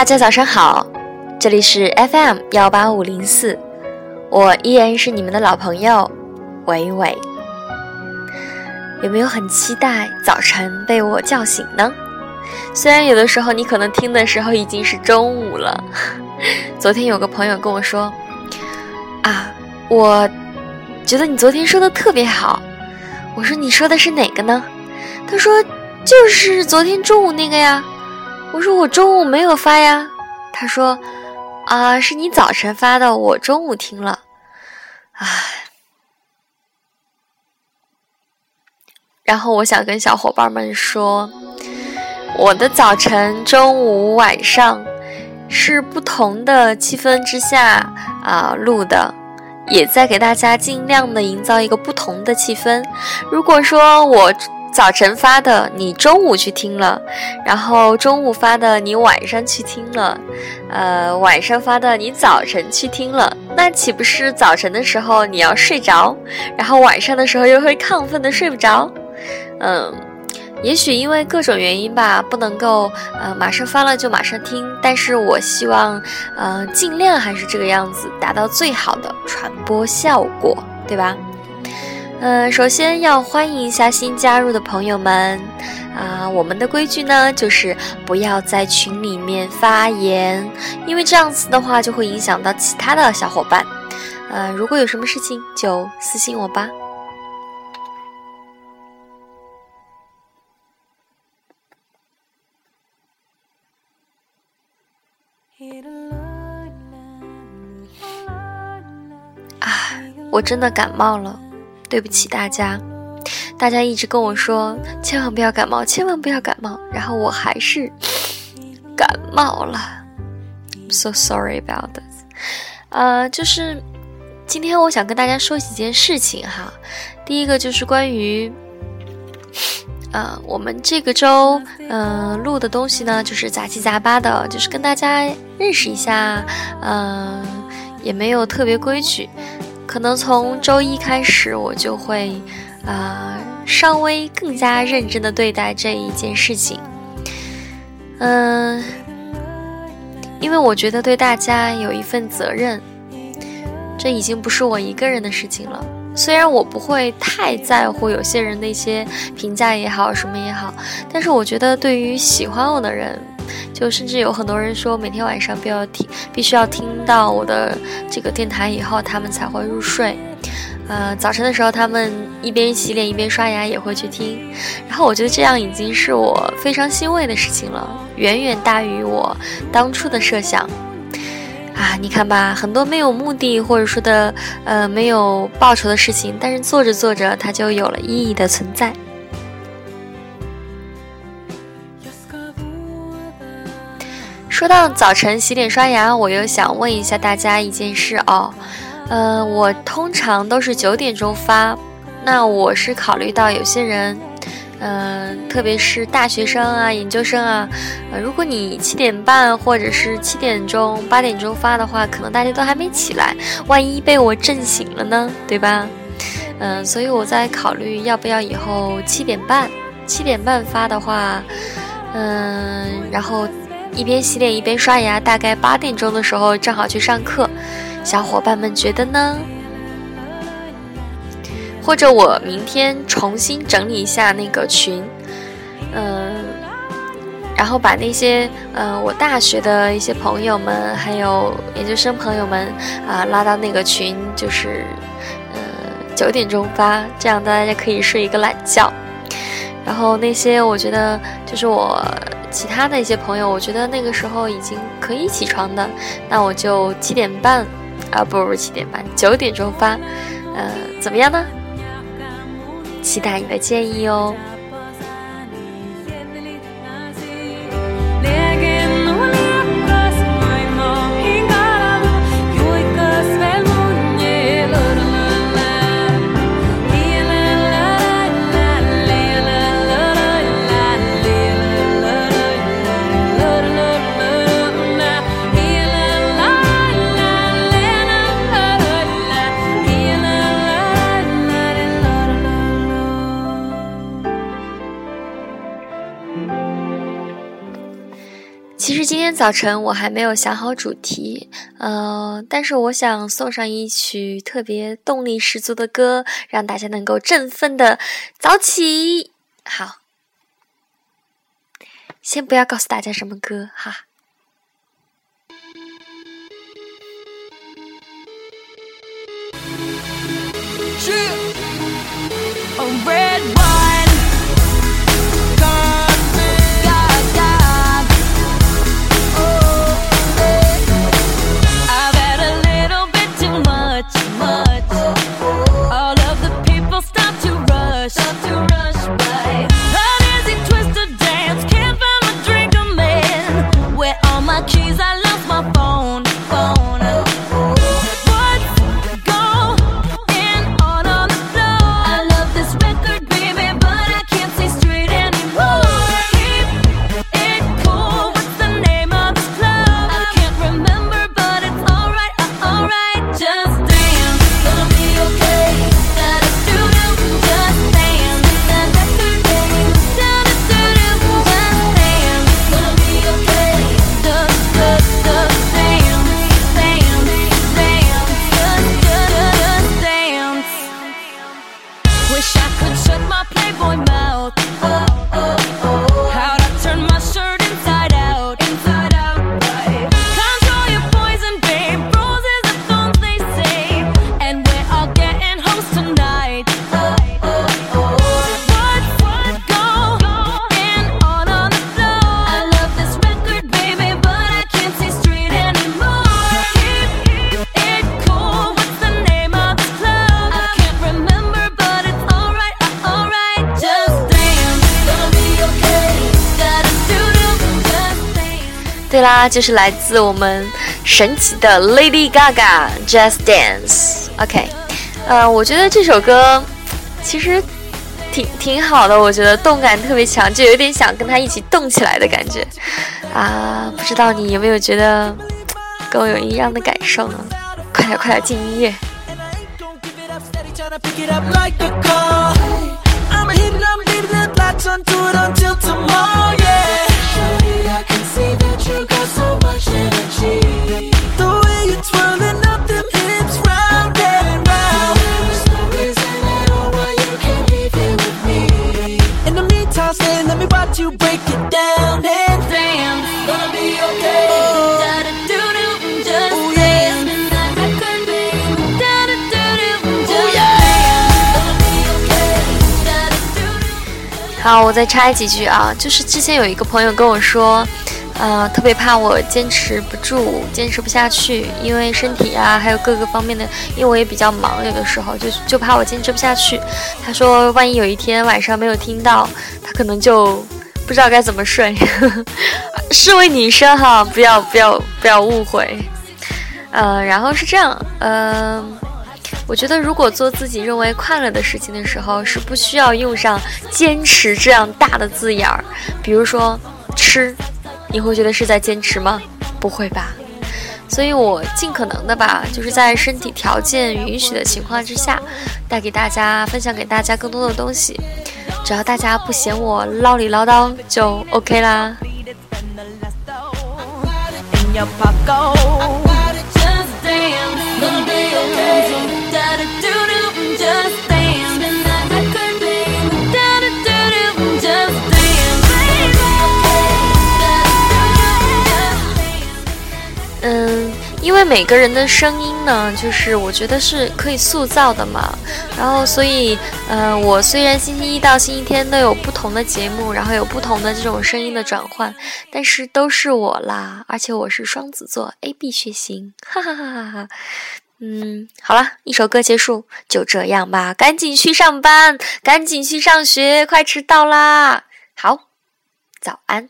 大家早上好，这里是 FM 幺八五零四，我依然是你们的老朋友伟伟。有没有很期待早晨被我叫醒呢？虽然有的时候你可能听的时候已经是中午了。昨天有个朋友跟我说：“啊，我觉得你昨天说的特别好。”我说：“你说的是哪个呢？”他说：“就是昨天中午那个呀。”我说我中午没有发呀，他说，啊，是你早晨发的，我中午听了，唉。然后我想跟小伙伴们说，我的早晨、中午、晚上是不同的气氛之下啊录的，也在给大家尽量的营造一个不同的气氛。如果说我。早晨发的，你中午去听了；然后中午发的，你晚上去听了；呃，晚上发的，你早晨去听了。那岂不是早晨的时候你要睡着，然后晚上的时候又会亢奋的睡不着？嗯，也许因为各种原因吧，不能够呃马上发了就马上听。但是我希望，呃，尽量还是这个样子，达到最好的传播效果，对吧？嗯，首先要欢迎一下新加入的朋友们啊！我们的规矩呢，就是不要在群里面发言，因为这样子的话就会影响到其他的小伙伴。呃，如果有什么事情就私信我吧。啊，我真的感冒了。对不起大家，大家一直跟我说千万不要感冒，千万不要感冒，然后我还是感冒了。So sorry about this。呃，就是今天我想跟大家说几件事情哈。第一个就是关于，呃，我们这个周嗯录的东西呢，就是杂七杂八的，就是跟大家认识一下，嗯，也没有特别规矩。可能从周一开始，我就会，啊，稍微更加认真的对待这一件事情。嗯，因为我觉得对大家有一份责任，这已经不是我一个人的事情了。虽然我不会太在乎有些人的一些评价也好，什么也好，但是我觉得对于喜欢我的人。就甚至有很多人说，每天晚上必要听，必须要听到我的这个电台以后，他们才会入睡。呃，早晨的时候，他们一边洗脸一边刷牙也会去听。然后我觉得这样已经是我非常欣慰的事情了，远远大于我当初的设想。啊，你看吧，很多没有目的或者说的呃没有报酬的事情，但是做着做着，它就有了意义的存在。说到早晨洗脸刷牙，我又想问一下大家一件事哦，呃，我通常都是九点钟发，那我是考虑到有些人，嗯，特别是大学生啊、研究生啊，呃，如果你七点半或者是七点钟、八点钟发的话，可能大家都还没起来，万一被我震醒了呢，对吧？嗯，所以我在考虑要不要以后七点半、七点半发的话，嗯，然后。一边洗脸一边刷牙，大概八点钟的时候正好去上课，小伙伴们觉得呢？或者我明天重新整理一下那个群，嗯，然后把那些嗯我大学的一些朋友们，还有研究生朋友们啊拉到那个群，就是嗯九点钟发，这样大家可以睡一个懒觉。然后那些我觉得就是我。其他的一些朋友，我觉得那个时候已经可以起床的，那我就七点半，啊，不如七点半，九点钟发，呃，怎么样呢？期待你的建议哦。天早晨我还没有想好主题，呃，但是我想送上一曲特别动力十足的歌，让大家能够振奋的早起。好，先不要告诉大家什么歌哈。I could shut my playboy mouth. 啦，就是来自我们神奇的 Lady Gaga Just Dance。OK，呃，我觉得这首歌其实挺挺好的，我觉得动感特别强，就有点想跟他一起动起来的感觉啊！不知道你有没有觉得跟我有一样的感受呢？快点快点进音乐。好，我再插几句啊，就是之前有一个朋友跟我说，呃，特别怕我坚持不住，坚持不下去，因为身体啊，还有各个方面的，因为我也比较忙，有的时候就就怕我坚持不下去。他说，万一有一天晚上没有听到，他可能就不知道该怎么睡。是位女生哈，不要不要不要误会。呃，然后是这样，嗯。我觉得，如果做自己认为快乐的事情的时候，是不需要用上“坚持”这样大的字眼儿。比如说吃，你会觉得是在坚持吗？不会吧。所以我尽可能的吧，就是在身体条件允许的情况之下，带给大家、分享给大家更多的东西。只要大家不嫌我唠里唠叨，就 OK 啦。每个人的声音呢，就是我觉得是可以塑造的嘛。然后，所以，呃，我虽然星期一到星期天都有不同的节目，然后有不同的这种声音的转换，但是都是我啦。而且我是双子座，A B 血型，哈哈哈哈哈。嗯，好了，一首歌结束，就这样吧，赶紧去上班，赶紧去上学，快迟到啦。好，早安。